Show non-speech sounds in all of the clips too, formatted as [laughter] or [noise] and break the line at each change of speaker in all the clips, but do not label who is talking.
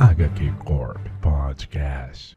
HQ Corp Podcast.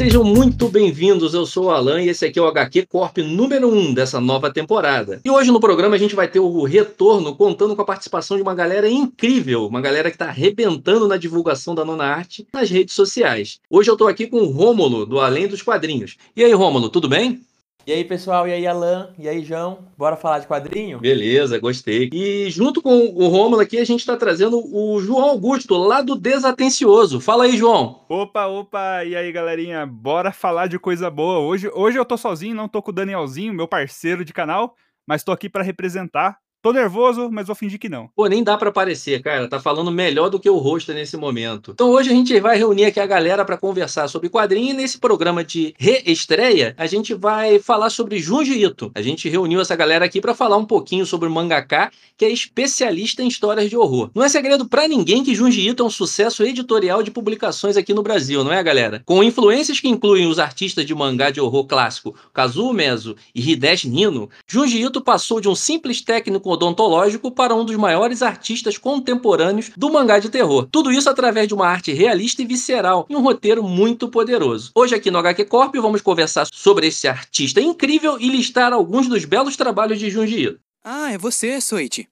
Sejam muito bem-vindos. Eu sou o Alan e esse aqui é o HQ Corp número 1 dessa nova temporada. E hoje no programa a gente vai ter o retorno contando com a participação de uma galera incrível, uma galera que está arrebentando na divulgação da nona arte nas redes sociais. Hoje eu estou aqui com o Rômulo, do Além dos Quadrinhos. E aí, Rômulo, tudo bem?
E aí, pessoal? E aí, Alan? E aí, João? Bora falar de quadrinho?
Beleza, gostei. E junto com o Rômulo aqui, a gente está trazendo o João Augusto, lá do Desatencioso. Fala aí, João.
Opa, opa, e aí galerinha, bora falar de coisa boa. Hoje, hoje eu tô sozinho, não tô com o Danielzinho, meu parceiro de canal, mas tô aqui para representar. Tô nervoso, mas vou fingir que não.
Pô, nem dá pra aparecer, cara. Tá falando melhor do que o rosto nesse momento. Então hoje a gente vai reunir aqui a galera para conversar sobre quadrinho e nesse programa de reestreia a gente vai falar sobre Junji Ito. A gente reuniu essa galera aqui para falar um pouquinho sobre o mangaka, que é especialista em histórias de horror. Não é segredo para ninguém que Junji Ito é um sucesso editorial de publicações aqui no Brasil, não é, galera? Com influências que incluem os artistas de mangá de horror clássico Kazuo Mezo e Hideshi Nino, Junji Ito passou de um simples técnico odontológico para um dos maiores artistas contemporâneos do mangá de terror. Tudo isso através de uma arte realista e visceral e um roteiro muito poderoso. Hoje aqui no HQ Corp vamos conversar sobre esse artista incrível e listar alguns dos belos trabalhos de Junji Ito.
Ah, é você, Soichi.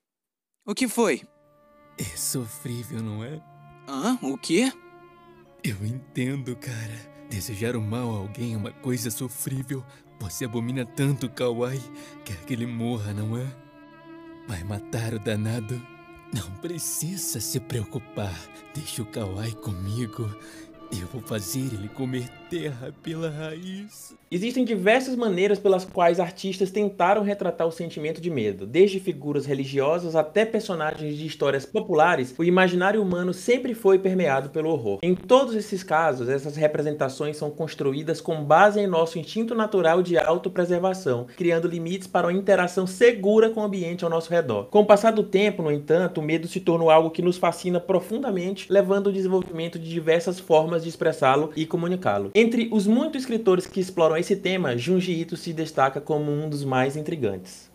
O que foi?
É sofrível, não é?
Hã? O quê?
Eu entendo, cara. Desejar o mal a alguém é uma coisa sofrível. Você abomina tanto o Kawaii, quer que ele morra, não é? Vai matar o danado? Não precisa se preocupar. Deixa o Kawaii comigo. Eu vou fazer ele comer terra pela raiz.
Existem diversas maneiras pelas quais artistas tentaram retratar o sentimento de medo. Desde figuras religiosas até personagens de histórias populares, o imaginário humano sempre foi permeado pelo horror. Em todos esses casos, essas representações são construídas com base em nosso instinto natural de autopreservação, criando limites para uma interação segura com o ambiente ao nosso redor. Com o passar do tempo, no entanto, o medo se tornou algo que nos fascina profundamente, levando ao desenvolvimento de diversas formas de expressá-lo e comunicá-lo. Entre os muitos escritores que exploram esse tema, Junji Ito se destaca como um dos mais intrigantes.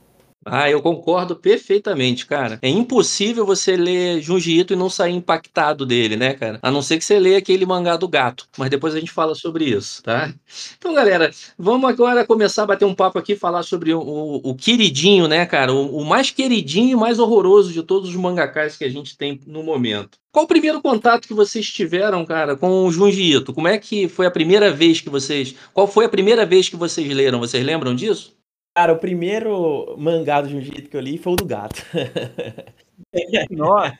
Ah, eu concordo perfeitamente, cara. É impossível você ler Junji Ito e não sair impactado dele, né, cara? A não ser que você leia aquele mangá do gato. Mas depois a gente fala sobre isso, tá? Então, galera, vamos agora começar a bater um papo aqui, falar sobre o, o, o queridinho, né, cara? O, o, mais queridinho e mais horroroso de todos os mangakás que a gente tem no momento. Qual o primeiro contato que vocês tiveram, cara, com o Junji Ito? Como é que foi a primeira vez que vocês... Qual foi a primeira vez que vocês leram? Vocês lembram disso?
Cara, o primeiro mangá do Jiu-Jitsu que eu li foi o do gato. [laughs]
Nossa!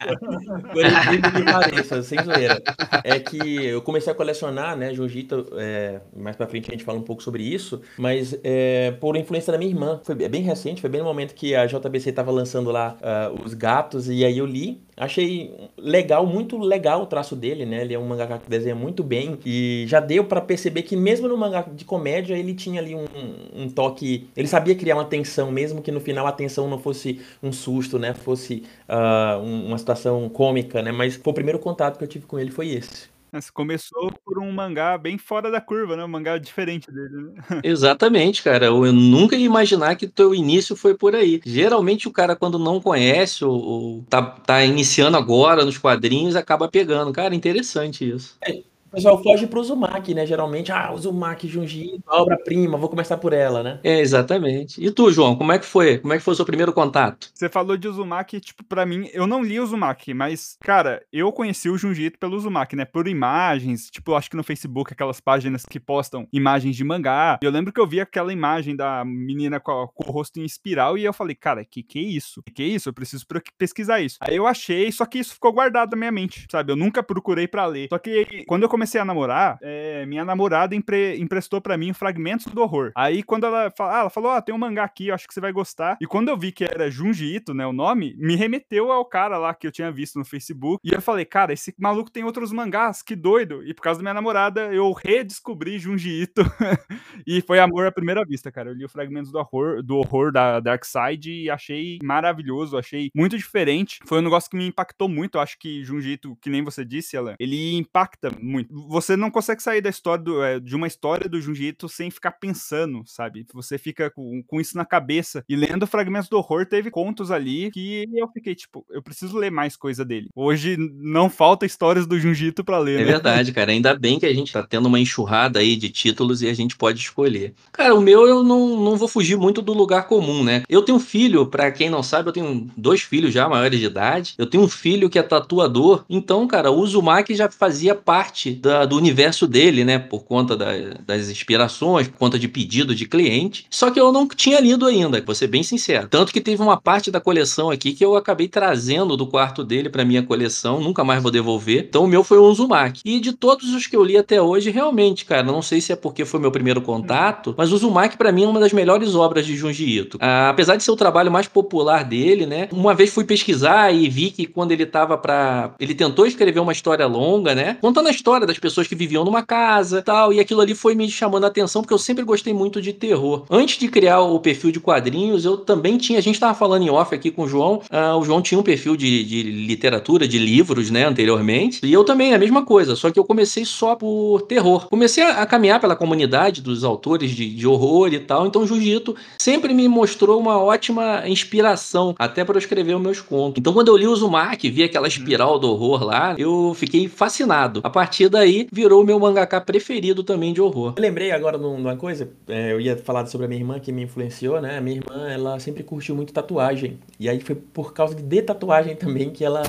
Por incrível que pareça, sem zoeira. É que eu comecei a colecionar, né, Jiu-Jitsu, é, mais pra frente a gente fala um pouco sobre isso, mas é, por influência da minha irmã. Foi bem recente, foi bem no momento que a JBC tava lançando lá uh, os gatos, e aí eu li. Achei legal, muito legal o traço dele, né? Ele é um mangá que desenha muito bem, e já deu para perceber que mesmo no mangá de comédia, ele tinha ali um, um toque... Ele sabia criar uma tensão, mesmo que no final a tensão não fosse um susto, né? Fosse... Uh, uma situação cômica, né? Mas foi o primeiro contato que eu tive com ele foi esse.
Você começou por um mangá bem fora da curva, né? Um mangá diferente dele, né? [laughs]
Exatamente, cara. Eu nunca ia imaginar que o teu início foi por aí. Geralmente o cara, quando não conhece ou, ou tá, tá iniciando agora nos quadrinhos, acaba pegando. Cara, interessante isso.
É. O pessoal foge pro Uzumaki, né? Geralmente, ah, Uzumaki, Junji, obra-prima, vou começar por ela, né?
É, exatamente. E tu, João, como é que foi? Como é que foi o seu primeiro contato?
Você falou de Uzumaki, tipo, pra mim, eu não li Uzumaki, mas, cara, eu conheci o Junji pelo Uzumaki, né? Por imagens, tipo, acho que no Facebook, aquelas páginas que postam imagens de mangá. Eu lembro que eu vi aquela imagem da menina com, com o rosto em espiral e eu falei, cara, que que é isso? Que que é isso? Eu preciso pesquisar isso. Aí eu achei, só que isso ficou guardado na minha mente, sabe? Eu nunca procurei para ler. Só que quando eu comecei comecei a namorar, é, minha namorada empre, emprestou para mim fragmentos do horror. Aí quando ela, fala, ah, ela falou, ah, tem um mangá aqui, eu acho que você vai gostar. E quando eu vi que era Junji Ito, né, o nome, me remeteu ao cara lá que eu tinha visto no Facebook. E eu falei, cara, esse maluco tem outros mangás, que doido. E por causa da minha namorada, eu redescobri Junji Ito. [laughs] e foi amor à primeira vista, cara. Eu li os fragmentos do horror, do horror da Dark Side e achei maravilhoso, achei muito diferente. Foi um negócio que me impactou muito. Eu acho que Junji Ito, que nem você disse, ela, ele impacta muito você não consegue sair da história do, é, de uma história do Ito sem ficar pensando, sabe? Você fica com, com isso na cabeça. E lendo Fragmentos do Horror, teve contos ali que eu fiquei, tipo, eu preciso ler mais coisa dele. Hoje não falta histórias do Junji Ito pra ler,
É
né?
verdade, cara. Ainda bem que a gente tá tendo uma enxurrada aí de títulos e a gente pode escolher. Cara, o meu eu não, não vou fugir muito do lugar comum, né? Eu tenho um filho, pra quem não sabe, eu tenho dois filhos já maiores de idade. Eu tenho um filho que é tatuador. Então, cara, o Uzumaki já fazia parte da- do universo dele, né? Por conta da- das inspirações, por conta de pedido de cliente. Só que eu não tinha lido ainda, vou ser bem sincero. Tanto que teve uma parte da coleção aqui que eu acabei trazendo do quarto dele pra minha coleção. Nunca mais vou devolver. Então, o meu foi o Uzumaki. E de todos os que eu li até hoje, realmente, cara, não sei se é porque foi meu primeiro contato, mas o Uzumaki pra mim é uma das melhores obras de Junji Ito. Ah, apesar de ser o trabalho mais popular dele, né? Uma vez fui pesquisar e vi que quando ele tava pra. Ele tentou escrever uma história longa, né? Contando a história das pessoas que viviam numa casa tal. E aquilo ali foi me chamando a atenção, porque eu sempre gostei muito de terror. Antes de criar o perfil de quadrinhos, eu também tinha. A gente tava falando em off aqui com o João. ah, o João tinha um perfil de, de literatura, de livros, né? Anteriormente. E eu também, a mesma coisa. Só que eu comecei só por terror. Comecei a, a caminhar pela comunidade dos autores de, de horror e tal. Então, Jiu-Jitsu sempre me mostrou uma ótima inspiração, até para eu escrever os meus contos. Então, quando eu li o Uzumaki, vi aquela espiral do horror lá, eu fiquei fascinado. A partir daí, virou o meu mangaka preferido também de horror.
Eu lembrei agora de uma coisa, é, eu ia falar sobre a minha irmã que me influenciou, né? A minha irmã, ela sempre curtiu muito tatuagem. E aí foi por causa de tatuagem também que ela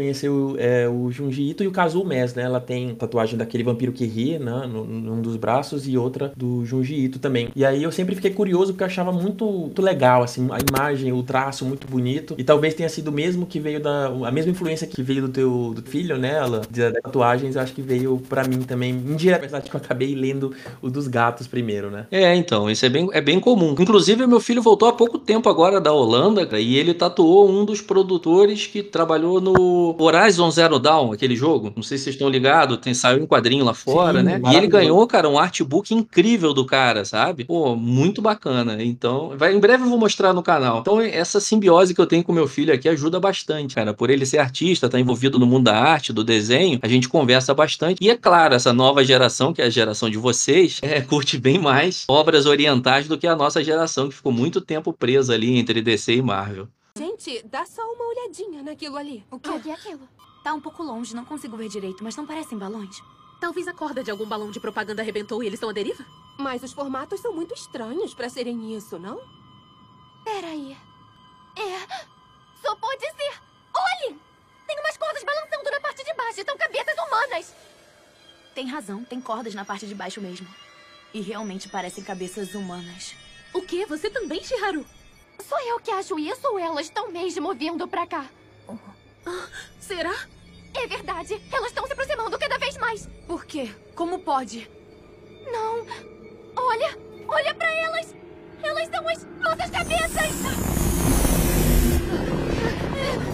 conheceu é, o Junji Ito e o Kazuo Mes, né? Ela tem tatuagem daquele vampiro que ri, né? Num dos braços e outra do Junji Ito também. E aí eu sempre fiquei curioso porque eu achava muito, muito legal, assim, a imagem, o traço muito bonito. E talvez tenha sido o mesmo que veio da... a mesma influência que veio do teu do filho, né? Ela, de tatuagens, acho que veio pra mim também, indiretamente, que eu acabei lendo o dos gatos primeiro, né?
É, então, isso é bem, é bem comum. Inclusive, meu filho voltou há pouco tempo agora da Holanda e ele tatuou um dos produtores que trabalhou no Horizon Zero Dawn, aquele jogo. Não sei se vocês estão ligados, tem, saiu em quadrinho lá fora,
Sim,
né? E ele ganhou, cara, um artbook incrível do cara, sabe? Pô, muito bacana. Então, vai, em breve eu vou mostrar no canal. Então, essa simbiose que eu tenho com meu filho aqui ajuda bastante, cara. Por ele ser artista, tá envolvido no mundo da arte, do desenho, a gente conversa bastante. E é claro, essa nova geração, que é a geração de vocês, [laughs] é, curte bem mais obras orientais do que a nossa geração, que ficou muito tempo presa ali entre DC e Marvel.
Gente, dá só uma olhadinha naquilo ali.
O que é aquilo? Tá um pouco longe, não consigo ver direito, mas não parecem balões.
Talvez a corda de algum balão de propaganda arrebentou e eles estão à deriva? Mas os formatos são muito estranhos pra serem isso, não?
Peraí. É. Só pode ser. Olhem! Tem umas cordas balançando na parte de baixo. São cabeças humanas. Tem razão, tem cordas na parte de baixo mesmo. E realmente parecem cabeças humanas.
O quê? Você também, Shiharu?
Sou eu que acho isso ou elas estão mesmo vindo pra cá?
Será?
É verdade. Elas estão se aproximando cada vez mais.
Por quê? Como pode?
Não. Olha. Olha pra elas. Elas são as nossas cabeças.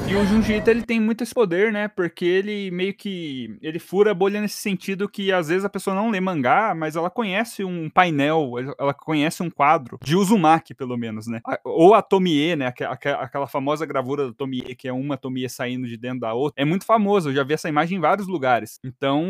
E o Junji Ito, ele tem muito esse poder, né? Porque ele meio que. Ele fura a bolha nesse sentido que às vezes a pessoa não lê mangá, mas ela conhece um painel, ela conhece um quadro, de Uzumaki, pelo menos, né? Ou a Tomie, né? Aque- aque- Aquela famosa gravura da Tomie, que é uma Tomie saindo de dentro da outra. É muito famosa, eu já vi essa imagem em vários lugares. Então,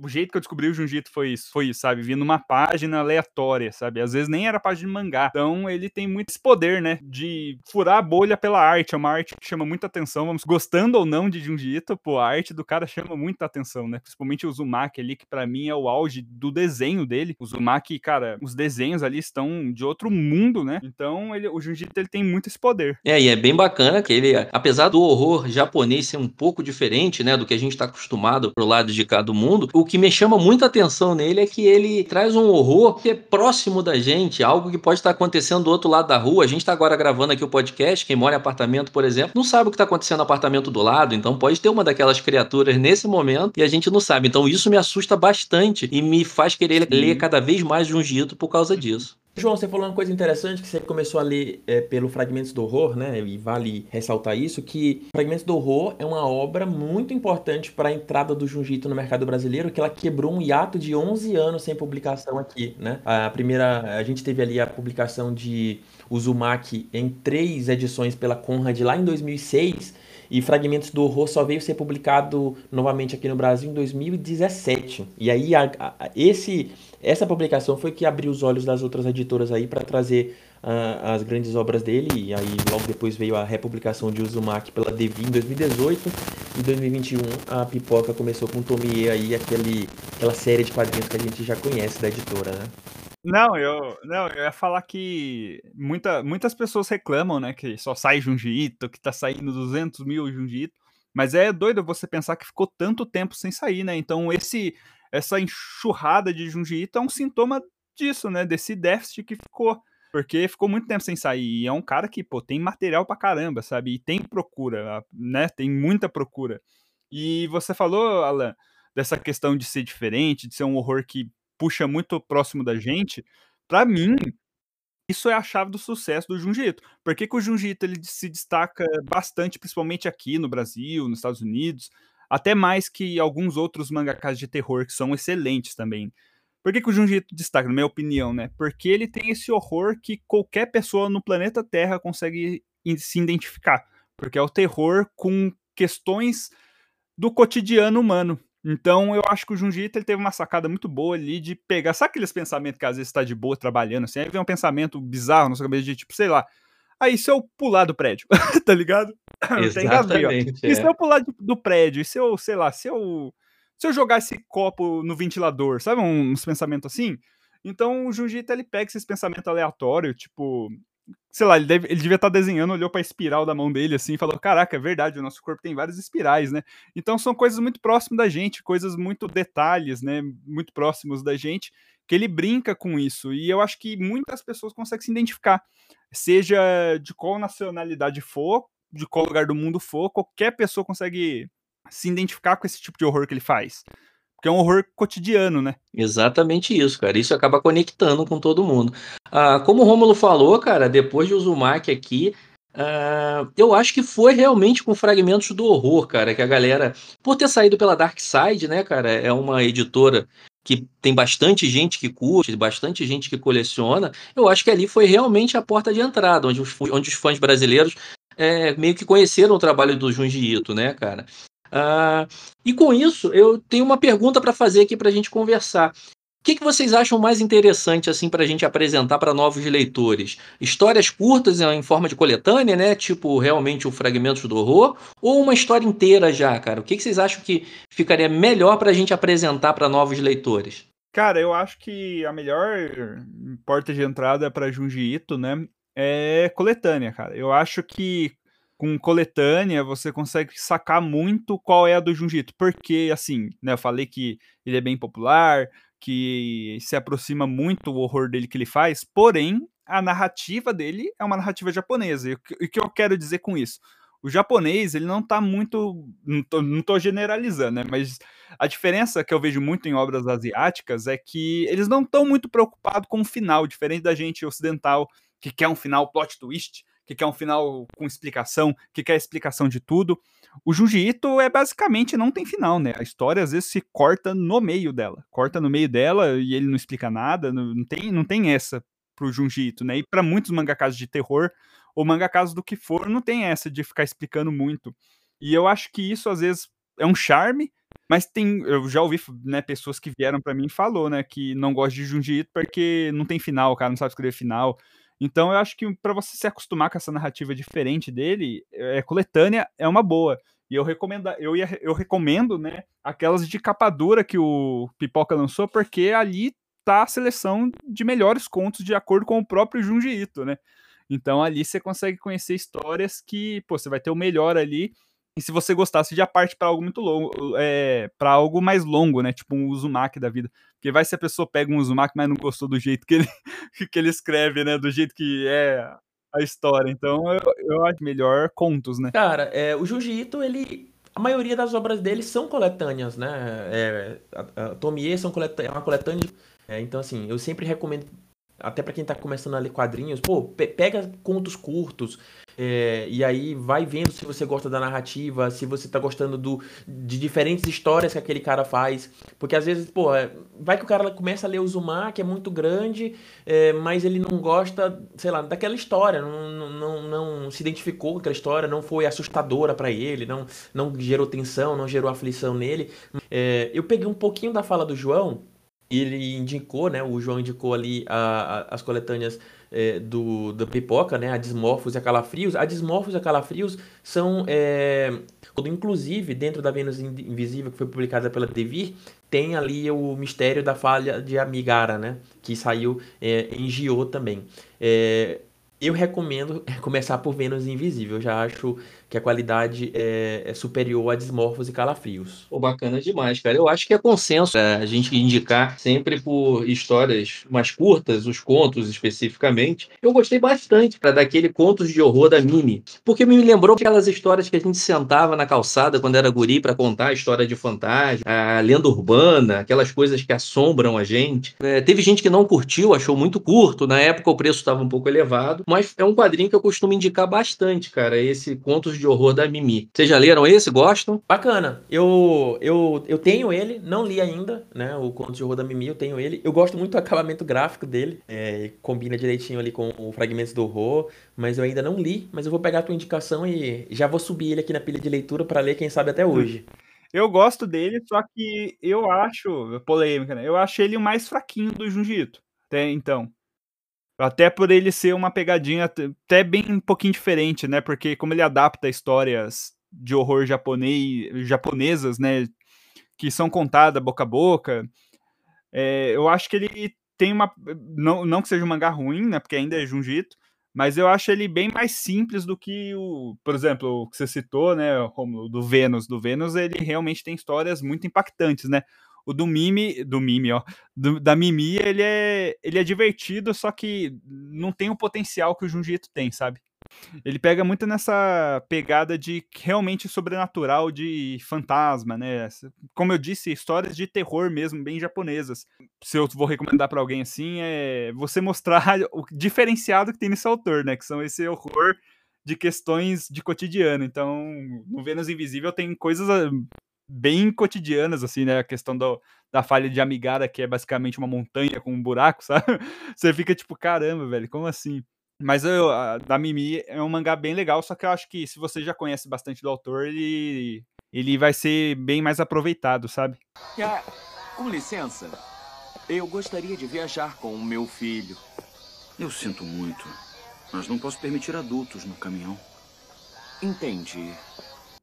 o jeito que eu descobri o Junji Ito foi isso, foi isso, sabe? Vindo numa página aleatória, sabe? Às vezes nem era página de mangá. Então, ele tem muito esse poder, né? De furar a bolha pela arte. É uma arte que chama muita atenção. Vamos, gostando ou não de Junji Ito, pô, a arte do cara chama muita atenção, né? Principalmente o Uzumaki ali, que pra mim é o auge do desenho dele. O Uzumaki, cara, os desenhos ali estão de outro mundo, né? Então, ele, o Junji Ito, ele tem muito esse poder.
É, e é bem bacana que ele, apesar do horror japonês ser um pouco diferente, né, do que a gente está acostumado pro lado de cá do mundo, o que me chama muita atenção nele é que ele traz um horror que é próximo da gente, algo que pode estar acontecendo do outro lado da rua. A gente está agora gravando aqui o podcast, quem mora em apartamento, por exemplo, não sabe o que está acontecendo no apartamento do lado, então pode ter uma daquelas criaturas nesse momento e a gente não sabe. Então isso me assusta bastante e me faz querer ler cada vez mais Junji Ito por causa disso.
João, você falou uma coisa interessante que você começou a ler é, pelo Fragmentos do Horror, né? E vale ressaltar isso, que Fragmentos do Horror é uma obra muito importante para a entrada do Junjito no mercado brasileiro, que ela quebrou um hiato de 11 anos sem publicação aqui, né? A primeira, a gente teve ali a publicação de Uzumaki em três edições pela Conrad lá em 2006, E Fragmentos do Horror só veio ser publicado novamente aqui no Brasil em 2017. E aí a, a, esse, essa publicação foi que abriu os olhos das outras editoras aí para trazer uh, as grandes obras dele. E aí logo depois veio a republicação de Uzumaki pela Devi em 2018. Em 2021 a Pipoca começou com Tomie aí, aquele, aquela série de quadrinhos que a gente já conhece da editora, né?
Não, eu, não, eu ia falar que muita, muitas pessoas reclamam, né, que só sai Junji Ito, que tá saindo 200 mil Junji Ito, mas é doido você pensar que ficou tanto tempo sem sair, né, então esse, essa enxurrada de Junji Ito é um sintoma disso, né, desse déficit que ficou, porque ficou muito tempo sem sair, e é um cara que, pô, tem material pra caramba, sabe, e tem procura, né, tem muita procura. E você falou, Alan, dessa questão de ser diferente, de ser um horror que puxa muito próximo da gente, para mim, isso é a chave do sucesso do Junji Ito. Por que, que o Junji Ito ele se destaca bastante, principalmente aqui no Brasil, nos Estados Unidos, até mais que alguns outros mangakas de terror que são excelentes também. Por que, que o Junji destaca, na minha opinião, né? Porque ele tem esse horror que qualquer pessoa no planeta Terra consegue se identificar. Porque é o terror com questões do cotidiano humano. Então, eu acho que o Junji teve uma sacada muito boa ali de pegar. Sabe aqueles pensamentos que às vezes está de boa trabalhando assim? Aí vem um pensamento bizarro na sua cabeça de tipo, sei lá. Aí se eu pular do prédio, [laughs] tá ligado? [coughs]
Exatamente.
Tem E se é. eu pular do prédio? E se eu, sei lá, se eu. Se eu jogar esse copo no ventilador, sabe? Uns pensamentos assim? Então o Junji Ito, ele pega esses pensamentos aleatórios, tipo, sei lá, ele, deve, ele devia estar tá desenhando, olhou para a espiral da mão dele assim e falou: Caraca, é verdade, o nosso corpo tem várias espirais, né? Então são coisas muito próximas da gente, coisas muito detalhes, né? Muito próximos da gente, que ele brinca com isso. E eu acho que muitas pessoas conseguem se identificar, seja de qual nacionalidade for, de qual lugar do mundo for, qualquer pessoa consegue se identificar com esse tipo de horror que ele faz. Porque é um horror cotidiano, né?
Exatamente isso, cara. Isso acaba conectando com todo mundo. Ah, como o Rômulo falou, cara, depois de Uzumaki aqui, ah, eu acho que foi realmente com fragmentos do horror, cara, que a galera, por ter saído pela Dark Side, né, cara, é uma editora que tem bastante gente que curte, bastante gente que coleciona, eu acho que ali foi realmente a porta de entrada, onde os, onde os fãs brasileiros é, meio que conheceram o trabalho do Junji Ito, né, cara? Uh, e com isso, eu tenho uma pergunta para fazer aqui para a gente conversar. O que, que, vocês acham mais interessante assim para a gente apresentar para novos leitores? Histórias curtas em forma de coletânea, né? Tipo realmente o Fragmentos do Horror, ou uma história inteira já, cara? O que, que vocês acham que ficaria melhor para a gente apresentar para novos leitores?
Cara, eu acho que a melhor porta de entrada para Junji Ito, né, é coletânea, cara. Eu acho que com coletânea, você consegue sacar muito qual é a do Junjito. Porque, assim, né, eu falei que ele é bem popular, que se aproxima muito o horror dele que ele faz, porém, a narrativa dele é uma narrativa japonesa. E o que eu quero dizer com isso? O japonês, ele não tá muito. Não tô, não tô generalizando, né? Mas a diferença que eu vejo muito em obras asiáticas é que eles não estão muito preocupados com o final, diferente da gente ocidental, que quer um final plot twist que quer um final com explicação, que quer explicação de tudo. O Junji Ito é basicamente não tem final, né? A história às vezes se corta no meio dela. Corta no meio dela e ele não explica nada, não tem, não tem essa pro Junji Ito, né? E para muitos mangakas de terror ou mangakas do que for, não tem essa de ficar explicando muito. E eu acho que isso às vezes é um charme, mas tem, eu já ouvi, né, pessoas que vieram para mim e falou, né, que não gosta de Junji Ito porque não tem final, o cara não sabe escrever final. Então eu acho que para você se acostumar com essa narrativa diferente dele, é, coletânea é uma boa. E eu recomendo, eu, ia, eu recomendo, né, aquelas de capa dura que o Pipoca lançou, porque ali tá a seleção de melhores contos de acordo com o próprio Junji Ito, né? Então ali você consegue conhecer histórias que, pô, você vai ter o melhor ali e se você gostasse, já parte para algo muito longo, é, para algo mais longo, né? Tipo um Uzumaki da vida. Porque vai se a pessoa pega um Uzumaki, mas não gostou do jeito que ele, [laughs] que ele escreve, né? Do jeito que é a história. Então eu, eu acho melhor contos, né?
Cara, é, o Junji Ito, ele. A maioria das obras dele são coletâneas, né? É, a, a Tomie são coletâneas, é uma coletânea. É, então, assim, eu sempre recomendo até para quem tá começando a ler quadrinhos, pô, pe pega contos curtos, é, e aí vai vendo se você gosta da narrativa, se você tá gostando do, de diferentes histórias que aquele cara faz. Porque às vezes, pô, é, vai que o cara começa a ler o Zumar, que é muito grande, é, mas ele não gosta, sei lá, daquela história, não, não, não se identificou com aquela história, não foi assustadora para ele, não, não gerou tensão, não gerou aflição nele. É, eu peguei um pouquinho da fala do João, ele indicou, né, o João indicou ali a, a, as coletâneas é, do, do Pipoca, né? A Dismorphos e a Calafrios. A Dismorphos e a Calafrios são. É, inclusive, dentro da Vênus Invisível, que foi publicada pela Devir, tem ali o mistério da falha de Amigara, né? Que saiu é, em Gio também. Eu recomendo começar por Vênus Invisível. Já acho que a qualidade é, é superior a Desmorfos e Calafrios.
Pô, bacana demais, cara. Eu acho que é consenso é, a gente indicar sempre por histórias mais curtas, os contos especificamente. Eu gostei bastante cara, daquele Contos de Horror da Mimi, porque me lembrou aquelas histórias que a gente sentava na calçada quando era guri para contar a história de fantasma, a lenda urbana, aquelas coisas que assombram a gente. É, teve gente que não curtiu, achou muito curto. Na época o preço estava um pouco elevado, mas é um quadrinho que eu costumo indicar bastante, cara. Esse Contos de de Horror da Mimi. Vocês já leram esse? Gostam?
Bacana. Eu, eu, eu tenho ele, não li ainda, né? O Conto de Horror da Mimi, eu tenho ele. Eu gosto muito do acabamento gráfico dele. É, combina direitinho ali com o Fragmentos do Horror, mas eu ainda não li. Mas eu vou pegar a tua indicação e já vou subir ele aqui na pilha de leitura para ler, quem sabe, até hoje.
Eu gosto dele, só que eu acho, polêmica, né? Eu acho ele o mais fraquinho do Junjito. Até então. Até por ele ser uma pegadinha até bem um pouquinho diferente, né? Porque como ele adapta histórias de horror japonês, japonesas, né? Que são contadas boca a boca. É, eu acho que ele tem uma. Não, não que seja um mangá ruim, né? Porque ainda é Junjito. Mas eu acho ele bem mais simples do que o. Por exemplo, o que você citou, né? Romulo, do Vênus. Do Vênus, ele realmente tem histórias muito impactantes, né? O do Mimi, do Mimi, ó, do, da Mimi, ele é, ele é divertido, só que não tem o potencial que o Ito tem, sabe? Ele pega muito nessa pegada de realmente sobrenatural, de fantasma, né? Como eu disse, histórias de terror mesmo, bem japonesas. Se eu vou recomendar para alguém assim, é você mostrar [laughs] o diferenciado que tem nesse autor, né? Que são esse horror de questões de cotidiano. Então, no Vênus Invisível tem coisas bem cotidianas, assim, né? A questão do, da falha de Amigara, que é basicamente uma montanha com um buraco, [laughs] sabe? Você fica tipo, caramba, velho, como assim? Mas eu, a, da Mimi é um mangá bem legal, só que eu acho que se você já conhece bastante do autor, ele, ele vai ser bem mais aproveitado, sabe?
Ah, com licença, eu gostaria de viajar com o meu filho.
Eu sinto muito, mas não posso permitir adultos no caminhão.
Entendi.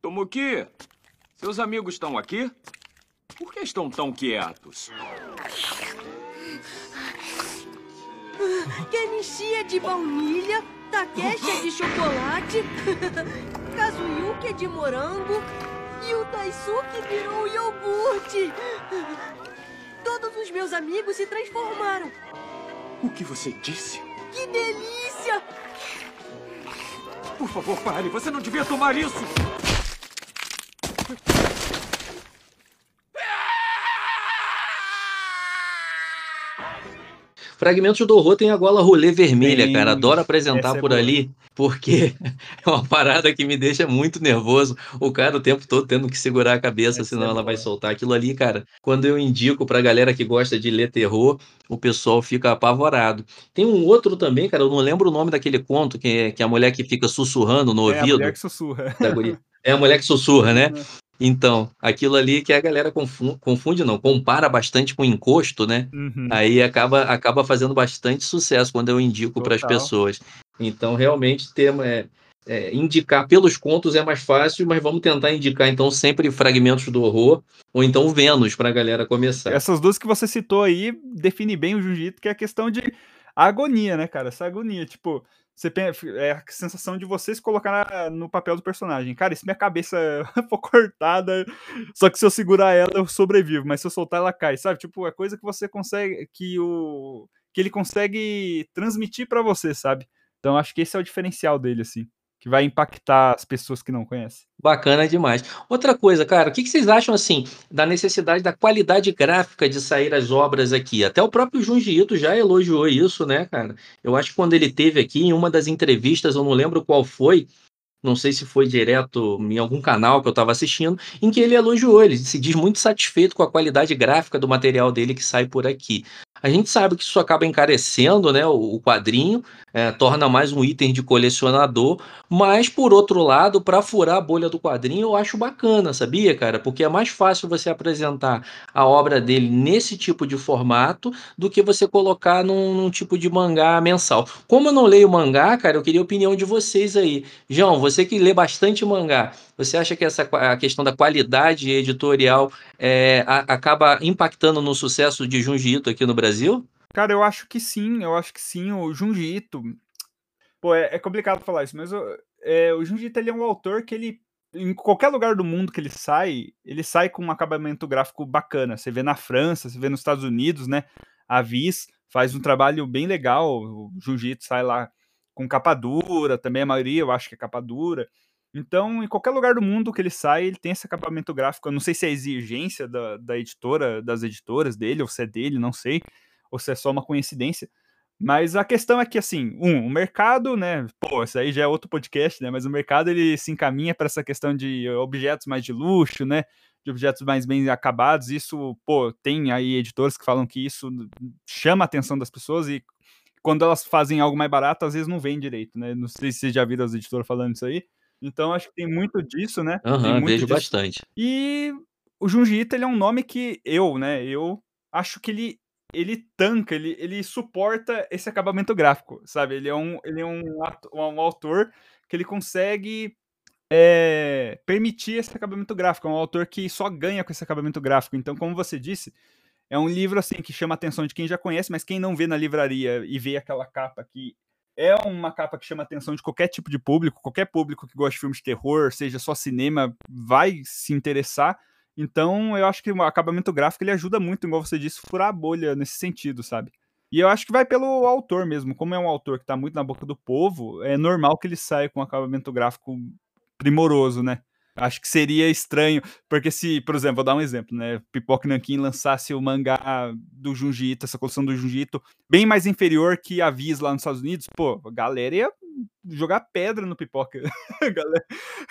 Tomoki, seus amigos estão aqui? Por que estão tão quietos?
Kenichi é de baunilha, Takeshi é de chocolate, [laughs] Kazuyuki é de morango e o Daisuke virou iogurte. Todos os meus amigos se transformaram.
O que você disse?
Que delícia!
Por favor, pare. Você não devia tomar isso.
Fragmentos do Horror tem a gola rolê vermelha, Sim, cara. Adoro apresentar é por ali, porque [laughs] é uma parada que me deixa muito nervoso. O cara o tempo todo tendo que segurar a cabeça, essa senão é ela boa. vai soltar aquilo ali, cara. Quando eu indico pra galera que gosta de ler terror, o pessoal fica apavorado. Tem um outro também, cara, eu não lembro o nome daquele conto, que é, que é a mulher que fica sussurrando no
é
ouvido. É a
mulher que sussurra. [laughs]
É a mulher que sussurra, né? Então, aquilo ali que a galera confunde, confunde não, compara bastante com encosto, né? Uhum. Aí acaba, acaba fazendo bastante sucesso quando eu indico para as pessoas. Então, realmente, ter, é, é, indicar pelos contos é mais fácil, mas vamos tentar indicar, então, sempre fragmentos do horror, ou então Vênus, para a galera começar.
Essas duas que você citou aí define bem o jiu-jitsu, que é a questão de agonia, né, cara? Essa agonia, tipo, você é a sensação de você se colocar no papel do personagem. Cara, se minha cabeça [laughs] for cortada, só que se eu segurar ela, eu sobrevivo, mas se eu soltar, ela cai, sabe? Tipo, é coisa que você consegue, que o que ele consegue transmitir para você, sabe? Então acho que esse é o diferencial dele, assim. Que vai impactar as pessoas que não conhecem.
Bacana demais. Outra coisa, cara, o que vocês acham assim da necessidade da qualidade gráfica de sair as obras aqui? Até o próprio Junji Ito já elogiou isso, né, cara? Eu acho que quando ele teve aqui em uma das entrevistas, eu não lembro qual foi, não sei se foi direto em algum canal que eu estava assistindo, em que ele elogiou, ele se diz muito satisfeito com a qualidade gráfica do material dele que sai por aqui. A gente sabe que isso acaba encarecendo né, o quadrinho, é, torna mais um item de colecionador, mas por outro lado, para furar a bolha do quadrinho, eu acho bacana, sabia, cara? Porque é mais fácil você apresentar a obra dele nesse tipo de formato do que você colocar num, num tipo de mangá mensal. Como eu não leio mangá, cara, eu queria a opinião de vocês aí. João, você que lê bastante mangá, você acha que essa a questão da qualidade editorial é, a, acaba impactando no sucesso de Junji Ito aqui no Brasil?
Cara, eu acho que sim, eu acho que sim. O Junji Ito. Pô, é, é complicado falar isso, mas é, o Junji Ito ele é um autor que ele. Em qualquer lugar do mundo que ele sai, ele sai com um acabamento gráfico bacana. Você vê na França, você vê nos Estados Unidos, né? A Viz faz um trabalho bem legal. O Ito sai lá com capa dura, também a maioria eu acho que é capa dura. Então, em qualquer lugar do mundo que ele sai, ele tem esse acabamento gráfico. Eu não sei se é exigência da, da editora, das editoras dele, ou se é dele, não sei, ou se é só uma coincidência. Mas a questão é que, assim, um, o mercado, né? Pô, isso aí já é outro podcast, né? Mas o mercado ele se encaminha para essa questão de objetos mais de luxo, né? De objetos mais bem acabados. Isso, pô, tem aí editores que falam que isso chama a atenção das pessoas e quando elas fazem algo mais barato, às vezes não vem direito, né? Não sei se vocês já viram as editoras falando isso aí. Então acho que tem muito disso, né?
Aham, vejo
disso.
bastante.
E o Junji Ito, ele é um nome que eu, né, eu acho que ele ele tanca, ele, ele suporta esse acabamento gráfico, sabe? Ele é um, ele é um, um autor que ele consegue é, permitir esse acabamento gráfico. É um autor que só ganha com esse acabamento gráfico. Então, como você disse, é um livro assim que chama a atenção de quem já conhece, mas quem não vê na livraria e vê aquela capa que é uma capa que chama a atenção de qualquer tipo de público, qualquer público que gosta de filmes de terror, seja só cinema, vai se interessar. Então, eu acho que o acabamento gráfico ele ajuda muito, igual você disse, furar a bolha nesse sentido, sabe? E eu acho que vai pelo autor mesmo. Como é um autor que tá muito na boca do povo, é normal que ele saia com um acabamento gráfico primoroso, né? Acho que seria estranho, porque se, por exemplo, vou dar um exemplo, né? Pipoca Nankin lançasse o mangá do Junji Ito, essa coleção do Junji Ito, bem mais inferior que a Viz lá nos Estados Unidos, pô, a galera ia jogar pedra no Pipoca. [laughs] a, galera,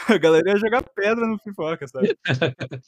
a galera ia jogar pedra no Pipoca, sabe? [laughs]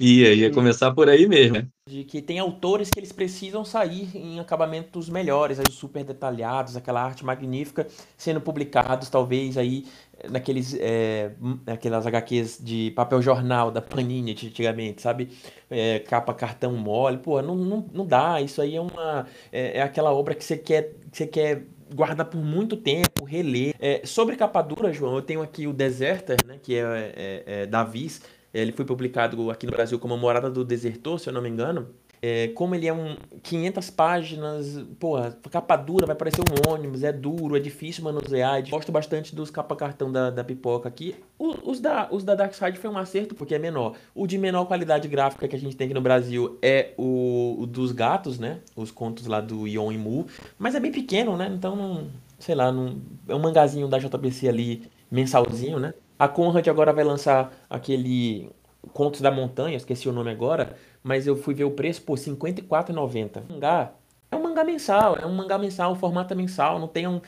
ia, ia começar por aí mesmo. né?
De que tem autores que eles precisam sair em acabamentos melhores, aí super detalhados, aquela arte magnífica sendo publicados, talvez aí naqueles é, naquelas HQs de papel jornal da Panini antigamente, sabe? É, capa cartão mole, pô, não, não, não dá. Isso aí é uma é, é aquela obra que você quer que você quer guardar por muito tempo, reler. É, sobre capa dura, João, eu tenho aqui o Deserter, né, que é, é, é da Viz. Ele foi publicado aqui no Brasil como Morada do Desertor, se eu não me engano. É, como ele é um 500 páginas, porra, capa dura, vai parecer um ônibus, é duro, é difícil manusear. Gosto bastante dos capa cartão da, da pipoca aqui. O, os, da, os da Dark Side foi um acerto porque é menor. O de menor qualidade gráfica que a gente tem aqui no Brasil é o, o dos gatos, né? Os contos lá do Yon e Mu. Mas é bem pequeno, né? Então, não, sei lá, não, é um mangazinho da JBC ali, mensalzinho, né? A Conrad agora vai lançar aquele Contos da Montanha, esqueci o nome agora mas eu fui ver o preço por R$ 54,90. O mangá é um mangá mensal, é um mangá mensal, um formato mensal, não tem um.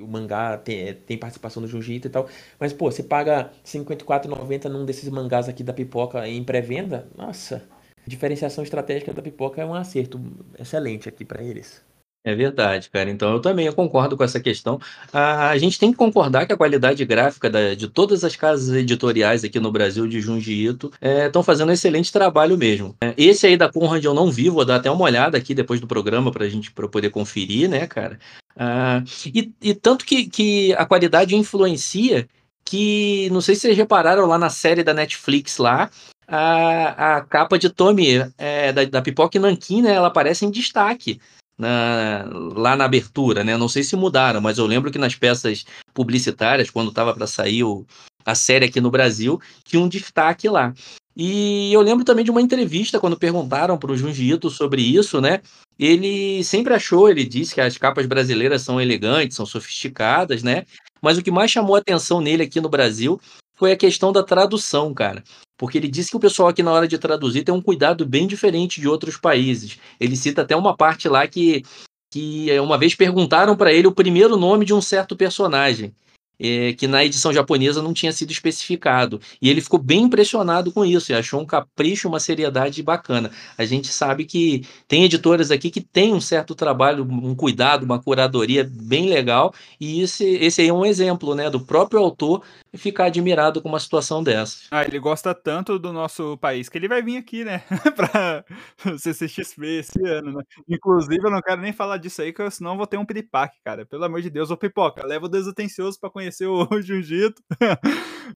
O mangá tem, tem participação do Jiu-Jitsu e tal. Mas, pô, você paga R$ 54,90 num desses mangás aqui da pipoca em pré-venda, nossa, diferenciação estratégica da pipoca é um acerto excelente aqui para eles.
É verdade, cara. Então eu também concordo com essa questão. A, a gente tem que concordar que a qualidade gráfica da- de todas as casas editoriais aqui no Brasil de Junji Ito estão fazendo um excelente trabalho mesmo. É, esse aí da Conrad eu não vi, vou dar até uma olhada aqui depois do programa para a gente pra eu poder conferir, né, cara? Ah, e, e tanto que, que a qualidade influencia que, não sei se vocês repararam lá na série da Netflix lá, a, a capa de Tommy é, da, da Pipoca e Nankin, né, ela aparece em destaque na, lá na abertura, né? Não sei se mudaram, mas eu lembro que nas peças publicitárias, quando estava para sair o, a série aqui no Brasil, tinha um destaque lá. E eu lembro também de uma entrevista quando perguntaram para o Junji Ito sobre isso, né? Ele sempre achou, ele disse que as capas brasileiras são elegantes, são sofisticadas, né? Mas o que mais chamou a atenção nele aqui no Brasil foi a questão da tradução, cara. Porque ele disse que o pessoal aqui na hora de traduzir tem um cuidado bem diferente de outros países. Ele cita até uma parte lá que, que uma vez perguntaram para ele o primeiro nome de um certo personagem é, que na edição japonesa não tinha sido especificado. E ele ficou bem impressionado com isso e achou um capricho, uma seriedade bacana. A gente sabe que tem editoras aqui que têm um certo trabalho, um cuidado, uma curadoria bem legal, e esse, esse aí é um exemplo né, do próprio autor ficar admirado com uma situação dessa.
Ah, ele gosta tanto do nosso país que ele vai vir aqui, né? [laughs] pra [laughs] CCXP esse ano, né? Inclusive, eu não quero nem falar disso aí, que senão eu vou ter um piripaque, cara. Pelo amor de Deus, ô pipoca, leva o desatencioso pra conhecer o [laughs] Jiu-Jitsu.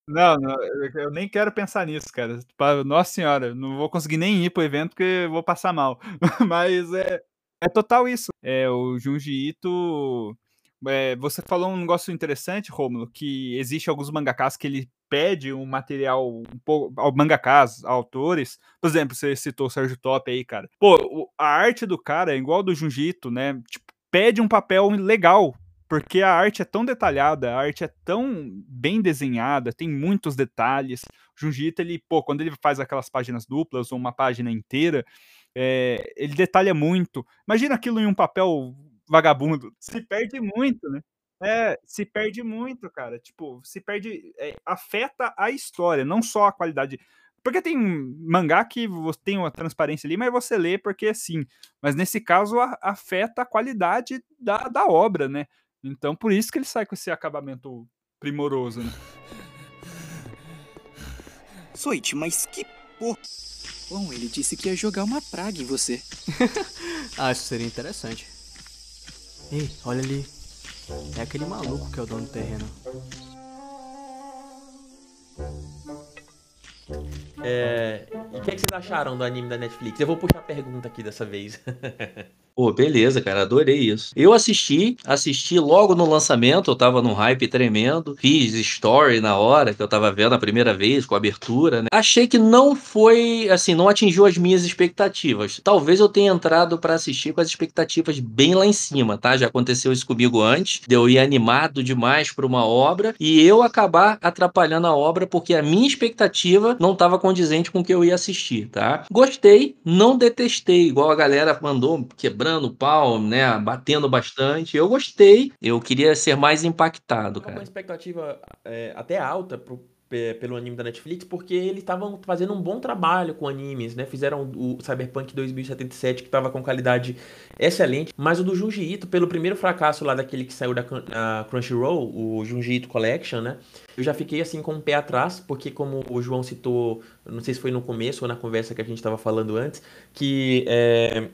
não, não, eu nem quero pensar nisso, cara. Nossa senhora, não vou conseguir nem ir pro evento porque vou passar mal. [laughs] Mas é, é total isso. É, o Junji é, você falou um negócio interessante, Romulo, que existe alguns mangakas que ele pede um material um pouco ao mangakas, autores. Por exemplo, você citou o Sérgio Top aí, cara. Pô, a arte do cara é igual do Junjito, né? Tipo, pede um papel legal, porque a arte é tão detalhada, a arte é tão bem desenhada, tem muitos detalhes. O Junjito, ele, pô, quando ele faz aquelas páginas duplas ou uma página inteira, é, ele detalha muito. Imagina aquilo em um papel vagabundo. Se perde muito, né? É, se perde muito, cara. Tipo, se perde. É, afeta a história, não só a qualidade. Porque tem mangá que tem uma transparência ali, mas você lê porque é sim. Mas nesse caso a, afeta a qualidade da, da obra, né? Então por isso que ele sai com esse acabamento primoroso, né?
Soit, mas que porra. Bom, ele disse que ia jogar uma praga em você. [laughs]
Acho que seria interessante. Ei, olha ali. É aquele maluco que é o dono do terreno.
É, e o que, é que vocês acharam do anime da Netflix? Eu vou puxar a pergunta aqui dessa vez. [laughs]
Pô, beleza, cara, adorei isso. Eu assisti, assisti logo no lançamento, eu tava num hype tremendo, fiz story na hora que eu tava vendo a primeira vez, com a abertura, né? Achei que não foi, assim, não atingiu as minhas expectativas. Talvez eu tenha entrado para assistir com as expectativas bem lá em cima, tá? Já aconteceu isso comigo antes, de eu ir animado demais pra uma obra e eu acabar atrapalhando a obra porque a minha expectativa não tava condizente com o que eu ia assistir, tá? Gostei, não detestei, igual a galera mandou, quebrando o pau, né? Batendo bastante. Eu gostei. Eu queria ser mais impactado, cara.
Uma expectativa é, até alta pro, pelo anime da Netflix, porque eles estavam fazendo um bom trabalho com animes, né? Fizeram o Cyberpunk 2077, que estava com qualidade excelente, mas o do Junji Ito, pelo primeiro fracasso lá daquele que saiu da Crunchyroll, o Junji Ito Collection, né? Eu já fiquei assim com o um pé atrás, porque como o João citou, não sei se foi no começo ou na conversa que a gente estava falando antes, que é,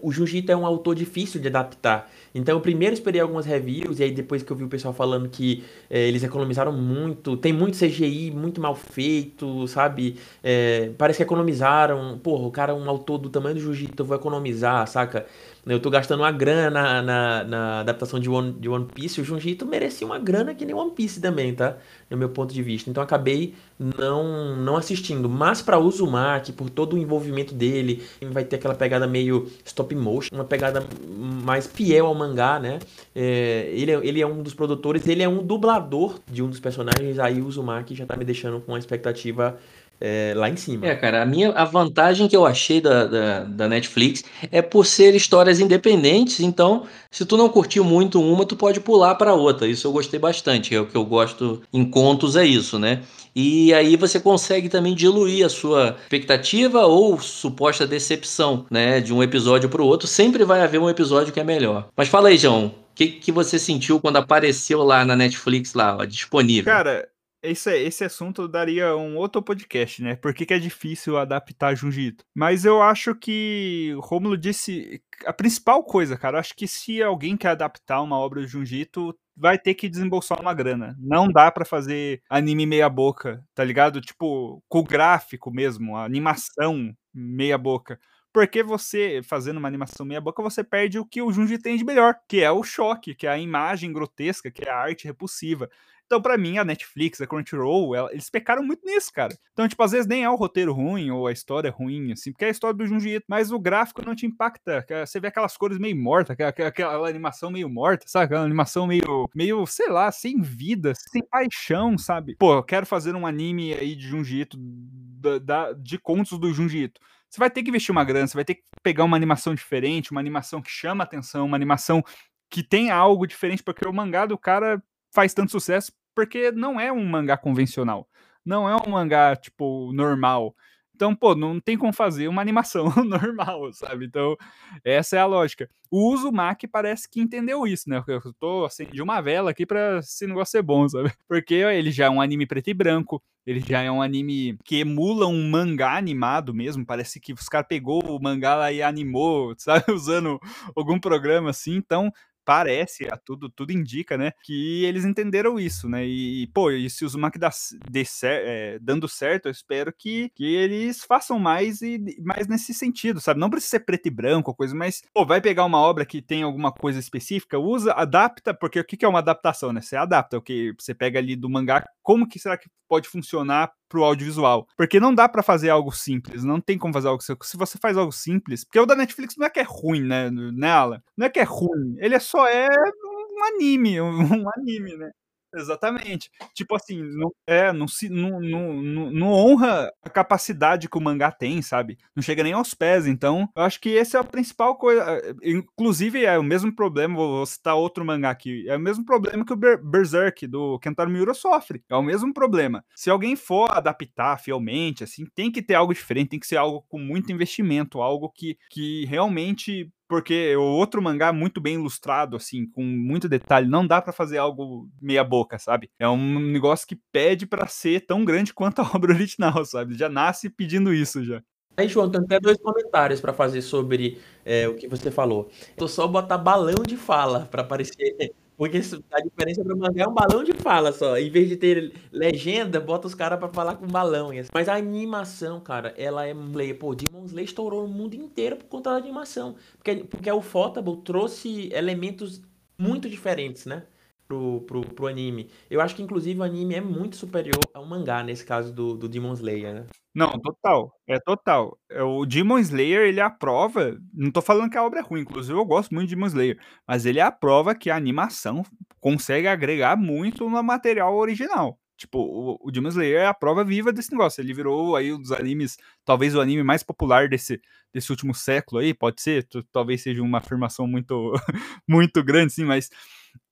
o Jiu-Jitsu é um autor difícil de adaptar. Então eu primeiro esperei algumas reviews, e aí depois que eu vi o pessoal falando que é, eles economizaram muito, tem muito CGI, muito mal feito, sabe? É, parece que economizaram. Porra, o cara é um autor do tamanho do Jiu-Jitsu, eu vou economizar, saca? Eu tô gastando uma grana na, na, adaptação de One, de One Piece. O Junjito merecia uma grana que nem One Piece também, tá? No meu ponto de vista. Então acabei não, não assistindo. Mas para Uzumaki, por todo o envolvimento dele, vai ter aquela pegada meio stop motion, uma pegada mais fiel ao mangá, né? É, ele, é, ele é um dos produtores, ele é um dublador de um dos personagens. Aí o Uzumaki já tá me deixando com uma expectativa é, lá em cima.
É, cara, a minha a vantagem que eu achei da, da, da, Netflix é por ser histórias independentes, então se tu não curtiu muito uma, tu pode pular para outra. Isso eu gostei bastante, é o que eu gosto em contos é isso, né? E aí você consegue também diluir a sua expectativa ou suposta decepção, né, de um episódio para o outro. Sempre vai haver um episódio que é melhor. Mas fala aí, João, o que, que você sentiu quando apareceu lá na Netflix, lá, ó, disponível?
Cara, esse, esse assunto daria um outro podcast, né? Por que, que é difícil adaptar Jiu-Jitsu? Mas eu acho que o Romulo disse a principal coisa, cara. Eu acho que se alguém quer adaptar uma obra de Jiu-Jitsu, vai ter que desembolsar uma grana. Não dá para fazer anime meia boca, tá ligado? Tipo, com o gráfico mesmo, a animação meia boca. Porque você, fazendo uma animação meia boca, você perde o que o Junji tem de melhor, que é o choque, que é a imagem grotesca, que é a arte repulsiva. Então, pra mim, a Netflix, a Crunchyroll, ela- eles pecaram muito nisso, cara. Então, tipo, às vezes nem é o roteiro ruim ou a história ruim, assim, porque é a história do Junji Ito, mas o gráfico não te impacta. Você vê aquelas cores meio mortas, aquela, aquela- aquela animação meio morta, sabe? Aquela animação meio, meio, sei lá, sem vida, sem paixão, sabe? Pô, eu quero fazer um anime aí de Junji Ito, da- da- de contos do Junji Ito. Você vai ter que investir uma grana, você vai ter que pegar uma animação diferente, uma animação que chama atenção, uma animação que tem algo diferente, porque o mangá do cara faz tanto sucesso porque não é um mangá convencional. Não é um mangá, tipo, normal. Então, pô, não tem como fazer uma animação [laughs] normal, sabe? Então, essa é a lógica. O Uzumaki parece que entendeu isso, né? Eu tô acendi uma vela aqui pra esse negócio ser bom, sabe? [laughs] Porque ele já é um anime preto e branco, ele já é um anime que emula um mangá animado mesmo. Parece que os caras pegou o mangá lá e animou, [laughs] sabe? Usando algum programa assim. Então, parece, tudo, tudo indica, né, que eles entenderam isso, né, e, pô, e se o Uzumaki dá, dê cer- é, dando certo, eu espero que, que eles façam mais e mais nesse sentido, sabe, não precisa ser preto e branco coisa, mas, pô, vai pegar uma obra que tem alguma coisa específica, usa, adapta, porque o que que é uma adaptação, né, você adapta o que você pega ali do mangá, como que será que pode funcionar pro audiovisual. Porque não dá pra fazer algo simples, não tem como fazer algo simples. Se você faz algo simples, porque o da Netflix não é que é ruim, né, né? Não é que é ruim, ele é só é um anime, um anime, né? Exatamente. Tipo assim, não, é, não, se, não, não, não, honra a capacidade que o mangá tem, sabe? Não chega nem aos pés. Então, eu acho que esse é a principal coisa. Inclusive, é o mesmo problema, vou citar outro mangá aqui, é o mesmo problema que o Ber Berserk do Kentaro Miura sofre. É o mesmo problema. Se alguém for adaptar fielmente, assim, tem que ter algo diferente, tem que ser algo com muito investimento, algo que, que realmente porque o outro mangá muito bem ilustrado, assim, com muito detalhe, não dá para fazer algo meia boca, sabe? É um negócio que pede para ser tão grande [laughs] quanto a obra original, sabe? Já nasce pedindo isso já.
Aí, João, tem até dois comentários para fazer sobre é, o que você falou. Tô só botar balão de fala para aparecer. Porque a diferença para mangá é um balão de fala só. Em vez de ter legenda, bota os caras para falar com balão. Mas a animação, cara, ela é Slayer. Pô, Demon Slayer estourou o mundo inteiro por conta da animação. Porque, porque o Fotable trouxe elementos muito diferentes, né? Pro, pro, pro anime. Eu acho que, inclusive, o anime é muito superior ao mangá, nesse caso do, do Demon Slayer, né?
Não, total. É total. O Demon Slayer, ele é a prova. Não tô falando que a obra é ruim, inclusive eu gosto muito de Demon Slayer. Mas ele é a prova que a animação consegue agregar muito no material original. Tipo, o, o Demon Slayer é a prova viva desse negócio. Ele virou aí um dos animes, talvez o anime mais popular desse, desse último século aí, pode ser, talvez seja uma afirmação muito, [laughs] muito grande, sim, mas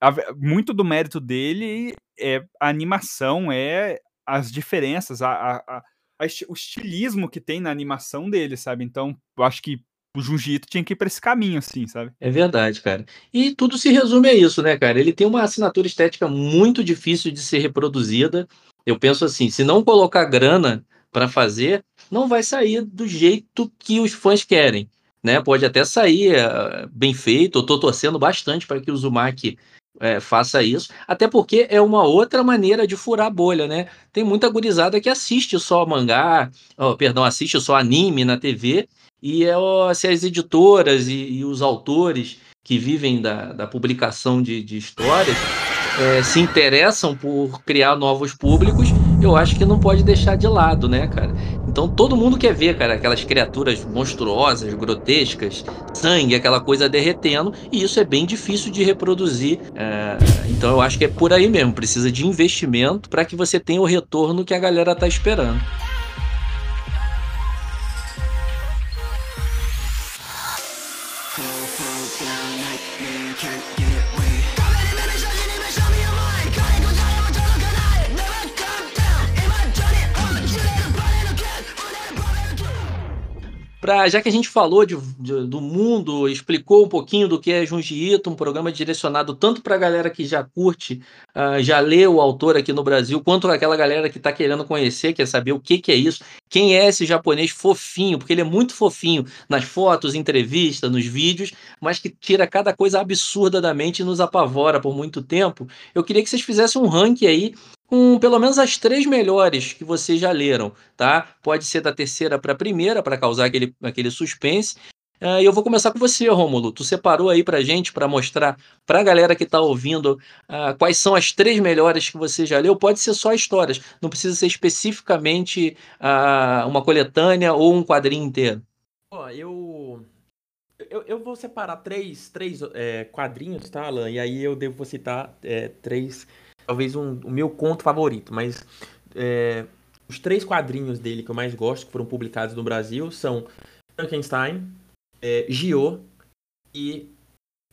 a, muito do mérito dele é a animação, é as diferenças, a, a, o estilismo que tem na animação dele, sabe? Então, eu acho que o Ito tinha que ir pra esse caminho, assim, sabe?
É verdade, cara. E tudo se resume a isso, né, cara? Ele tem uma assinatura estética muito difícil de ser reproduzida. Eu penso assim, se não colocar grana para fazer, não vai sair do jeito que os fãs querem, né? Pode até sair uh, bem feito. Eu tô torcendo bastante para que o Uzumaki é, faça isso, até porque é uma outra maneira de furar a bolha, né? Tem muita gurizada que assiste só mangá, oh, perdão, assiste só anime na TV, e é, oh, se as editoras e, e, os autores que vivem da, da publicação de, de histórias é, se interessam por criar novos públicos, eu acho que não pode deixar de lado, né, cara? Então todo mundo quer ver, cara, aquelas criaturas monstruosas, grotescas, sangue, aquela coisa derretendo, e isso é bem difícil de reproduzir. É, então eu acho que é por aí mesmo, precisa de investimento para que você tenha o retorno que a galera tá esperando. Pra, já que a gente falou de, de, do mundo, explicou um pouquinho do que é Junji Ito, um programa direcionado tanto para a galera que já curte, uh, já leu o autor aqui no Brasil, quanto aquela galera que está querendo conhecer, quer saber o que, que é isso, quem é esse japonês fofinho, porque ele é muito fofinho nas fotos, entrevistas, nos vídeos, mas que tira cada coisa absurda da mente e nos apavora por muito tempo. Eu queria que vocês fizessem um ranking aí com pelo menos as três melhores que vocês já leram, tá? Pode ser da terceira para a primeira, para causar aquele, aquele suspense. Uh, e eu vou começar com você, Rômulo. Tu separou aí pra gente, para mostrar pra galera que tá ouvindo uh, quais são as três melhores que você já leu. Pode ser só histórias, não precisa ser especificamente uh, uma coletânea ou um quadrinho inteiro.
Ó, eu eu, eu vou separar três, três é, quadrinhos, tá, Alan? E aí eu devo citar é, três, talvez um, o meu conto favorito, mas é, os três quadrinhos dele que eu mais gosto, que foram publicados no Brasil, são Frankenstein, é, Gio e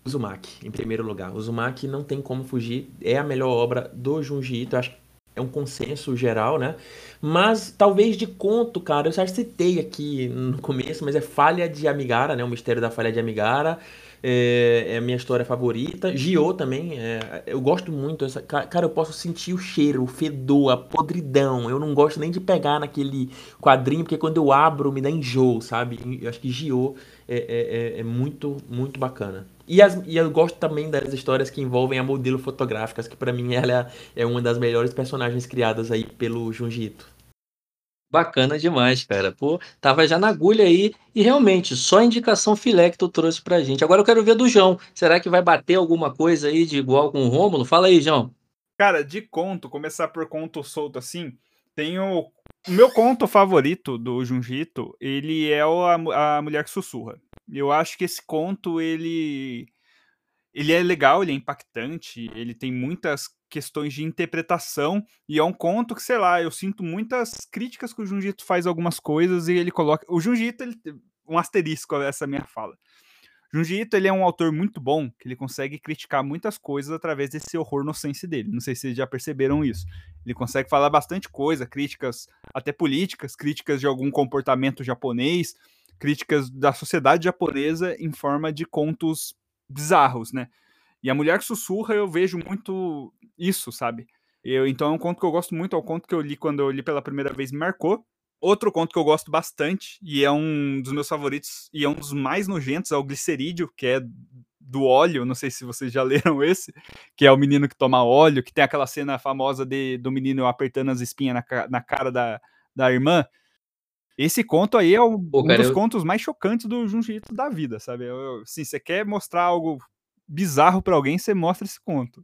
Uzumaki, em primeiro lugar. Uzumaki não tem como fugir, é a melhor obra do Junji Ito, acho que é um consenso geral, né? Mas talvez de conto, cara, eu já citei aqui no começo, mas é Falha de Amigara, né? O Mistério da Falha de Amigara. É, é a minha história favorita. Gio também, é, eu gosto muito. Essa, cara, eu posso sentir o cheiro, o fedor, a podridão. Eu não gosto nem de pegar naquele quadrinho, porque quando eu abro me dá enjoo, sabe? Eu acho que Gio é, é, é, é muito, muito bacana. E, as, e eu gosto também das histórias que envolvem a modelo fotográficas, que para mim ela é uma das melhores personagens criadas aí pelo Junji Ito.
Bacana demais, cara. Pô, tava já na agulha aí e realmente só indicação filé que tu trouxe pra gente. Agora eu quero ver do João. Será que vai bater alguma coisa aí de igual com o Rômulo? Fala aí, João.
Cara, de conto, começar por conto solto assim, tem o, o meu conto favorito do Junjito, ele é o, a, a Mulher que Sussurra. Eu acho que esse conto, ele ele é legal, ele é impactante, ele tem muitas questões de interpretação e é um conto que, sei lá, eu sinto muitas críticas que o Junjito faz algumas coisas e ele coloca, o Junjito, ele, um asterisco essa minha fala. Junji Ito, ele é um autor muito bom, que ele consegue criticar muitas coisas através desse horror no sense dele. Não sei se vocês já perceberam isso. Ele consegue falar bastante coisa, críticas até políticas, críticas de algum comportamento japonês, críticas da sociedade japonesa em forma de contos bizarros, né? E a Mulher que Sussurra eu vejo muito isso, sabe? Eu, então é um conto que eu gosto muito, é um conto que eu li quando eu li pela primeira vez, me marcou. Outro conto que eu gosto bastante, e é um dos meus favoritos, e é um dos mais nojentos, é o Glicerídeo, que é do óleo, não sei se vocês já [laughs] leram esse, que é o menino que toma óleo, que tem aquela cena famosa de, do menino apertando as espinhas na, na cara da, da irmã. Esse conto aí é o, Pô, um dos eu... contos mais chocantes do Junji da vida, sabe? Eu, assim, você quer mostrar algo bizarro para alguém, você mostra esse conto.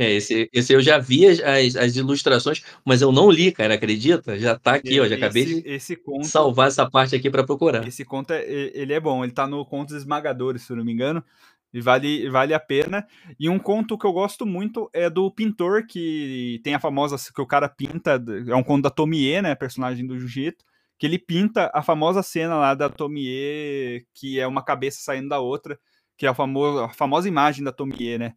É, esse, esse eu já vi as, as, ilustrações, mas eu não li, cara, acredita? Já tá aqui, ó, já acabei esse, de esse conto, salvar essa parte aqui para procurar.
Esse conto, é, ele é bom, ele tá no Contos Esmagadores, se eu não me engano, e vale, vale a pena. E um conto que eu gosto muito é do pintor, que tem a famosa, que o cara pinta, é um conto da Tomie, né, personagem do Jiu-Jitsu, que ele pinta a famosa cena lá da Tomie, que é uma cabeça saindo da outra, que é a, famosa a famosa imagem da Tomie, né,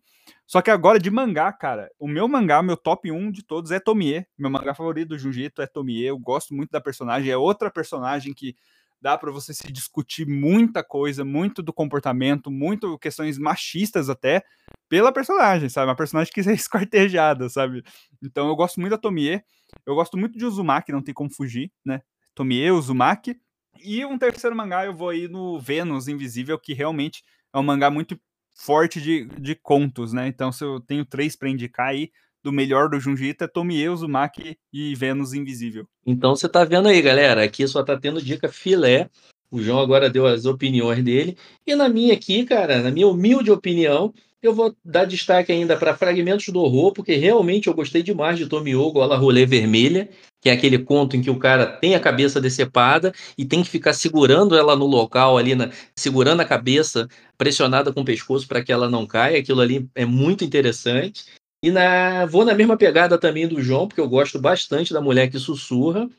só que agora de mangá, cara, o meu mangá, meu top 1 de todos é Tomie. Meu mangá favorito do Jujutsu é Tomie. Eu gosto muito da personagem, é outra personagem que dá para você se discutir muita coisa, muito do comportamento, muito questões machistas até pela personagem, sabe? Uma personagem que [laughs] é esquartejada, sabe? Então eu gosto muito da Tomie. Eu gosto muito de Uzumaki, não tem como fugir, né? Tomie, Uzumaki. E um terceiro mangá eu vou aí no Vênus Invisível, que realmente é um mangá muito forte de, de contos, né? Então, se eu tenho três para indicar aí, do melhor do Junjita, Tomie, Uzumaki e Vênus Invisível.
Então você tá vendo aí, galera, aqui só tá tendo dica filé. O João agora deu as opiniões dele. E na minha aqui, cara, na minha humilde opinião, eu vou dar destaque ainda para Fragmentos do Horror, porque realmente eu gostei demais de Tomiogo, Gola Rolê Vermelha, que é aquele conto em que o cara tem a cabeça decepada e tem que ficar segurando ela no local ali, na, segurando a cabeça pressionada com o pescoço para que ela não caia. Aquilo ali é muito interessante. E na, vou na mesma pegada também do João, porque eu gosto bastante da mulher que sussurra,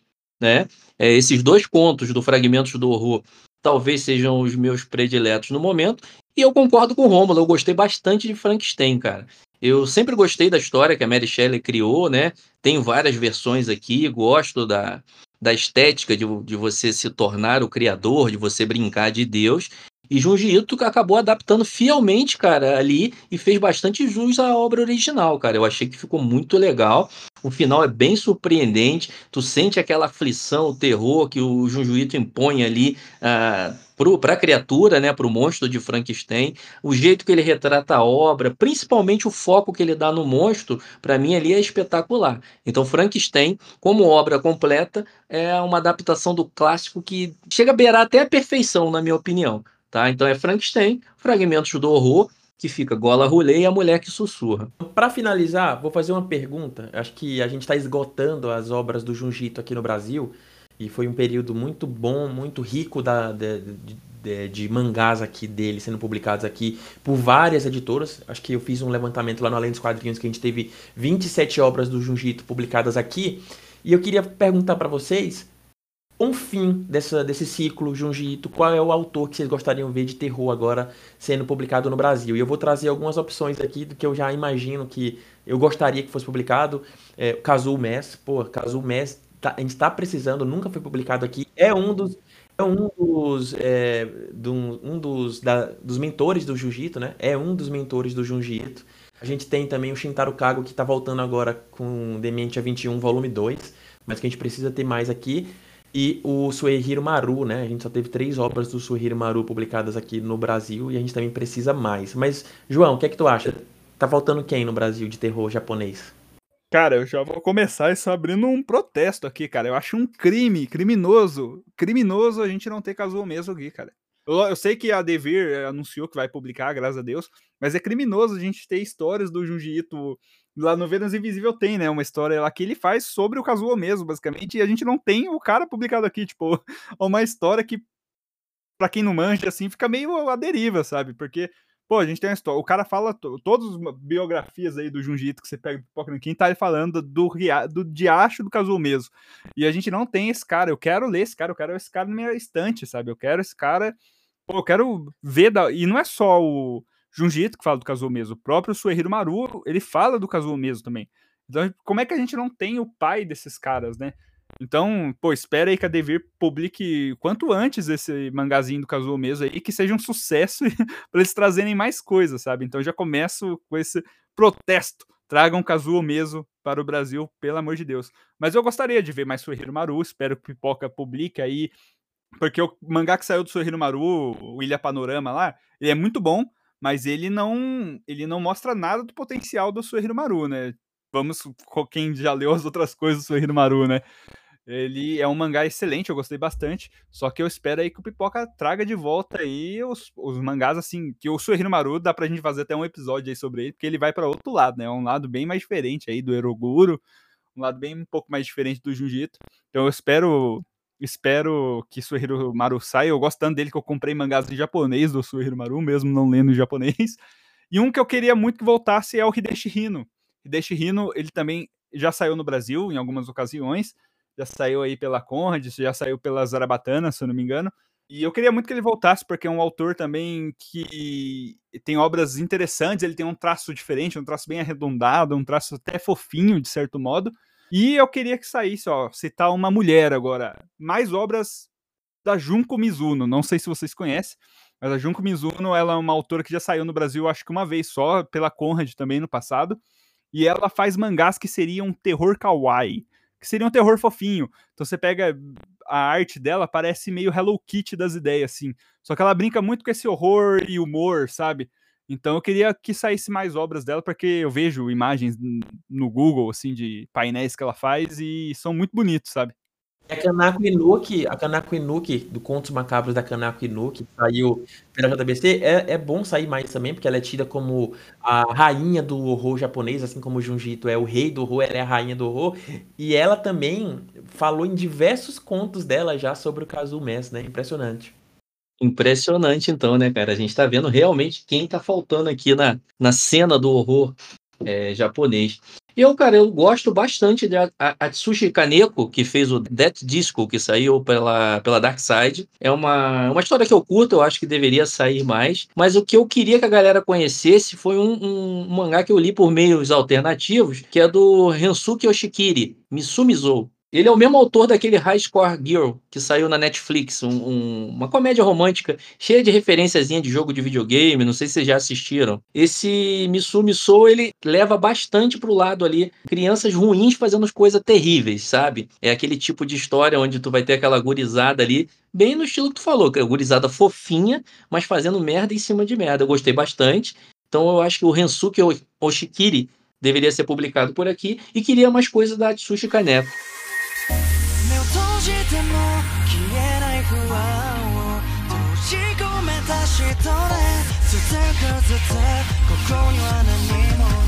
né? É, esses dois contos do Fragmentos do Horror talvez sejam os meus prediletos no momento. E eu concordo com o Romulo, eu gostei bastante de Frankenstein, cara. Eu sempre gostei da história que a Mary Shelley criou, né? Tem várias versões aqui, gosto da, da estética de, de você se tornar o criador, de você brincar de Deus. E Junji Ito acabou adaptando fielmente, cara, ali e fez bastante jus à obra original, cara. Eu achei que ficou muito legal. O final é bem surpreendente. Tu sente aquela aflição, o terror que o Junji Ito impõe ali uh, para a criatura, né, para o monstro de Frankenstein, o jeito que ele retrata a obra, principalmente o foco que ele dá no monstro, para mim ali é espetacular. Então, Frankenstein, como obra completa, é uma adaptação do clássico que chega a beirar até a perfeição, na minha opinião. Tá? Então é Frankenstein, fragmentos do horror, que fica Gola Rolê e a mulher que sussurra.
Para finalizar, vou fazer uma pergunta. Acho que a gente está esgotando as obras do Junjito aqui no Brasil. E foi um período muito bom, muito rico da, de, de, de, mangás aqui dele sendo publicados aqui por várias editoras. Acho que eu fiz um levantamento lá no Além dos Quadrinhos que a gente teve 27 obras do Junjito publicadas aqui. E eu queria perguntar para vocês um fim dessa, desse ciclo Junji qual é o autor que vocês gostariam de ver de terror agora sendo publicado no Brasil? E eu vou trazer algumas opções aqui do que eu já imagino que eu gostaria que fosse publicado. É, Kazuo Mess, pô, Kazuo Mess, tá, a gente está precisando, nunca foi publicado aqui. É um dos é um dos, é, do, um dos, da, dos mentores do Jiu-Jitsu, né? É um dos mentores do Jiu-Jitsu. A gente tem também o Shintaro Kago, que está voltando agora com Dementia 21, volume 2, mas que a gente precisa ter mais aqui e o Suehiro Maru, né? A gente só teve três obras do Suehiro Maru publicadas aqui no Brasil e a gente também precisa mais. Mas, João, o que é que tu acha? Tá faltando quem no Brasil de terror japonês?
Cara, eu já vou começar isso abrindo um protesto aqui, cara. Eu acho um crime, criminoso, criminoso a gente não ter Kazuo mesmo aqui, cara. Eu, eu, sei que a Devir anunciou que vai publicar, graças a Deus, mas é criminoso a gente ter histórias do Junji Ito lá no Vênus Invisível tem, né, uma história lá que ele faz sobre o Kazuo mesmo, basicamente, e a gente não tem o cara publicado aqui, tipo, [laughs] uma história que para quem não manja assim, fica meio a deriva, sabe? Porque Pô, a gente tem uma história. O cara fala todas as biografias aí do Junji Ito que você pega do Pipoca Nankin, tá falando do, do diacho do Kazuo mesmo. E a gente não tem esse cara. Eu quero ler esse cara, eu quero esse cara na minha estante, sabe? Eu quero esse cara. Pô, eu quero ver. Da... E não é só o Junji Ito que fala do Kazuo mesmo. O próprio Suehiro Maru, ele fala do Kazuo mesmo também. Então, como é que a gente não tem o pai desses caras, né? Então, pô, espera aí que a Devir publique quanto antes esse mangazinho do Kazuo mesmo aí, que seja um sucesso [laughs] para eles trazerem mais coisas, sabe? Então já começo com esse protesto. Tragam Kazuo mesmo para o Brasil, pelo amor de Deus. Mas eu gostaria de ver mais Suehiro Maru, espero que Pipoca publique aí, porque o mangá que saiu do Suehiro Maru, o Ilha Panorama lá, ele é muito bom, mas ele não ele não mostra nada do potencial do Suehiro Maru, né? Vamos, quem já leu as outras coisas do Suehiro Maru, né? Ele é um mangá excelente, eu gostei bastante. Só que eu espero aí que o Pipoca traga de volta aí os, os mangás, assim, que o Suehiro Maru dá pra gente fazer até um episódio aí sobre ele, porque ele vai para outro lado, né? É um lado bem mais diferente aí do Eroguro, um lado bem um pouco mais diferente do Jiu-Jitsu. Então eu espero espero que Suehiro Maru saia. Eu gosto tanto dele que eu comprei mangás em japonês do Suehiro Maru, mesmo não lendo em japonês. E um que eu queria muito que voltasse é o Hideshi Hino. Hideshi Hino, ele também já saiu no Brasil em algumas ocasiões, já saiu aí pela Conrad, já saiu pela Zarabatana, se eu não me engano. E eu queria muito que ele voltasse, porque é um autor também que tem obras interessantes, ele tem um traço diferente, um traço bem arredondado, um traço até fofinho, de certo modo. E eu queria que saísse, ó, citar uma mulher agora. Mais obras da Junko Mizuno, não sei se vocês conhecem, mas a Junko Mizuno, ela é uma autora que já saiu no Brasil, acho que uma vez só, pela Conrad também no passado. E ela faz mangás que seriam terror kawaii que seria um terror fofinho. Então você pega a arte dela, parece meio Hello Kitty das ideias, assim. Só que ela brinca muito com esse horror e humor, sabe? Então eu queria que saísse mais obras dela, porque eu vejo imagens no Google, assim, de painéis que ela faz e são muito bonitos, sabe?
A Kanako Inuki, a Kanako Inuki, do Contos Macabros da Kanako Inuki, que saiu pela JBC, é, é bom sair mais também, porque ela é tida como a rainha do horror japonês, assim como o Junjito é o rei do horror, ela é a rainha do horror. E ela também falou em diversos contos dela já sobre o Kazu Mess, né? Impressionante.
Impressionante, então, né, cara? A gente tá vendo realmente quem tá faltando aqui na, na cena do horror é, japonês. Eu, cara, eu gosto bastante de Atsushi Kaneko, que fez o Death Disco, que saiu pela, pela Dark Side. É uma, uma história que eu curto, eu acho que deveria sair mais. Mas o que eu queria que a galera conhecesse foi um, um, um mangá que eu li por meios alternativos, que é do Rensuke Yoshikiri, Misumizou. Ele é o mesmo autor daquele High Score Girl, que saiu na Netflix, um, um, uma comédia romântica cheia de referenciazinha de jogo de videogame, não sei se vocês já assistiram. Esse Misumi Sou, ele leva bastante pro lado ali, crianças ruins fazendo coisas terríveis, sabe? É aquele tipo de história onde tu vai ter aquela gurizada ali, bem no estilo que tu falou, que é gurizada fofinha, mas fazendo merda em cima de merda. Eu gostei bastante. Então eu acho que o Rensuke Oshikiri deveria ser publicado por aqui e queria mais coisas da Atsushi Kaneko.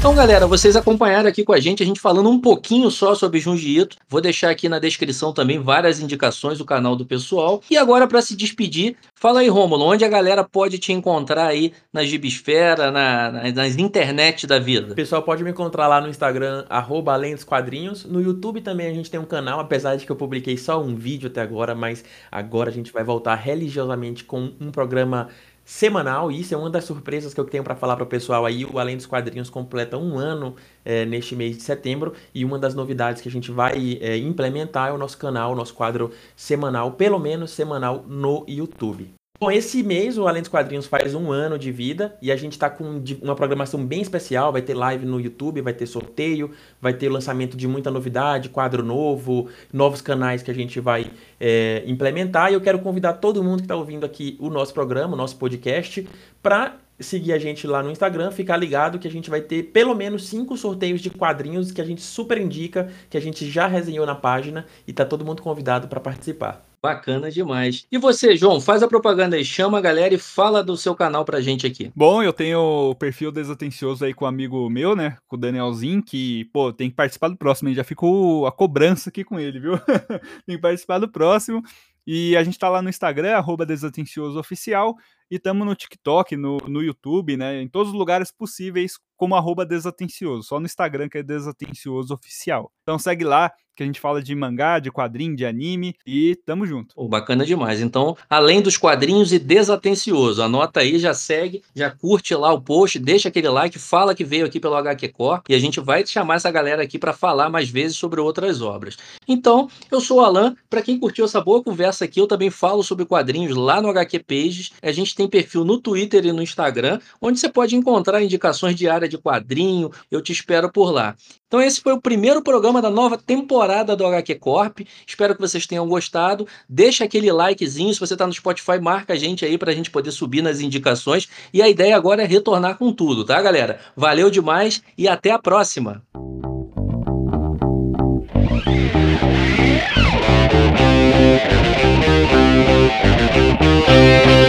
Então, galera, vocês acompanharam aqui com a gente, a gente falando um pouquinho só sobre Junji Ito. Vou deixar aqui na descrição também várias indicações do canal do pessoal. E agora, para se despedir, fala aí, Rômulo, onde a galera pode te encontrar aí na Gibisfera, na, na, nas internet da vida?
O pessoal pode me encontrar lá no Instagram, Além dos Quadrinhos. No YouTube também a gente tem um canal, apesar de que eu publiquei só um vídeo até agora, mas agora a gente vai voltar religiosamente com um programa semanal. E isso é uma das surpresas que eu tenho para falar para o pessoal aí. O Além dos Quadrinhos completa um ano é, neste mês de setembro. E uma das novidades que a gente vai é, implementar é o nosso canal, o nosso quadro semanal, pelo menos semanal no YouTube. Bom, esse mês o Além dos Quadrinhos faz um ano de vida e a gente está com uma programação bem especial. Vai ter live no YouTube, vai ter sorteio, vai ter lançamento de muita novidade, quadro novo, novos canais que a gente vai é, implementar. E eu quero convidar todo mundo que está ouvindo aqui o nosso programa, o nosso podcast, para seguir a gente lá no Instagram, ficar ligado que a gente vai ter pelo menos cinco sorteios de quadrinhos que a gente super indica, que a gente já resenhou na página e tá todo mundo convidado para participar.
Bacana demais. E você, João, faz a propaganda aí, chama a galera e fala do seu canal pra gente aqui.
Bom, eu tenho o perfil desatencioso aí com um amigo meu, né? Com o Danielzinho, que, pô, tem que participar do próximo, hein? Já ficou a cobrança aqui com ele, viu? [laughs] tem que participar do próximo. E a gente tá lá no Instagram, arroba Desatencioso Oficial, estamos no TikTok, no, no YouTube, né? Em todos os lugares possíveis, como arroba Desatencioso. Só no Instagram que é Desatencioso Oficial. Então segue lá, que a gente fala de mangá, de quadrinho, de anime e tamo junto.
Oh, bacana demais. Então, além dos quadrinhos e desatencioso, anota aí, já segue, já curte lá o post, deixa aquele like, fala que veio aqui pelo HQ Core e a gente vai chamar essa galera aqui para falar mais vezes sobre outras obras. Então, eu sou o Alan, para quem curtiu essa boa conversa aqui, eu também falo sobre quadrinhos lá no HQ Pages. A gente tem tem perfil no Twitter e no Instagram, onde você pode encontrar indicações de área de quadrinho. Eu te espero por lá. Então, esse foi o primeiro programa da nova temporada do HQ Corp. Espero que vocês tenham gostado. Deixa aquele likezinho. Se você está no Spotify, marca a gente aí para a gente poder subir nas indicações. E a ideia agora é retornar com tudo, tá, galera? Valeu demais e até a próxima!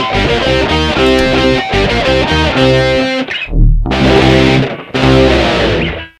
Thank you.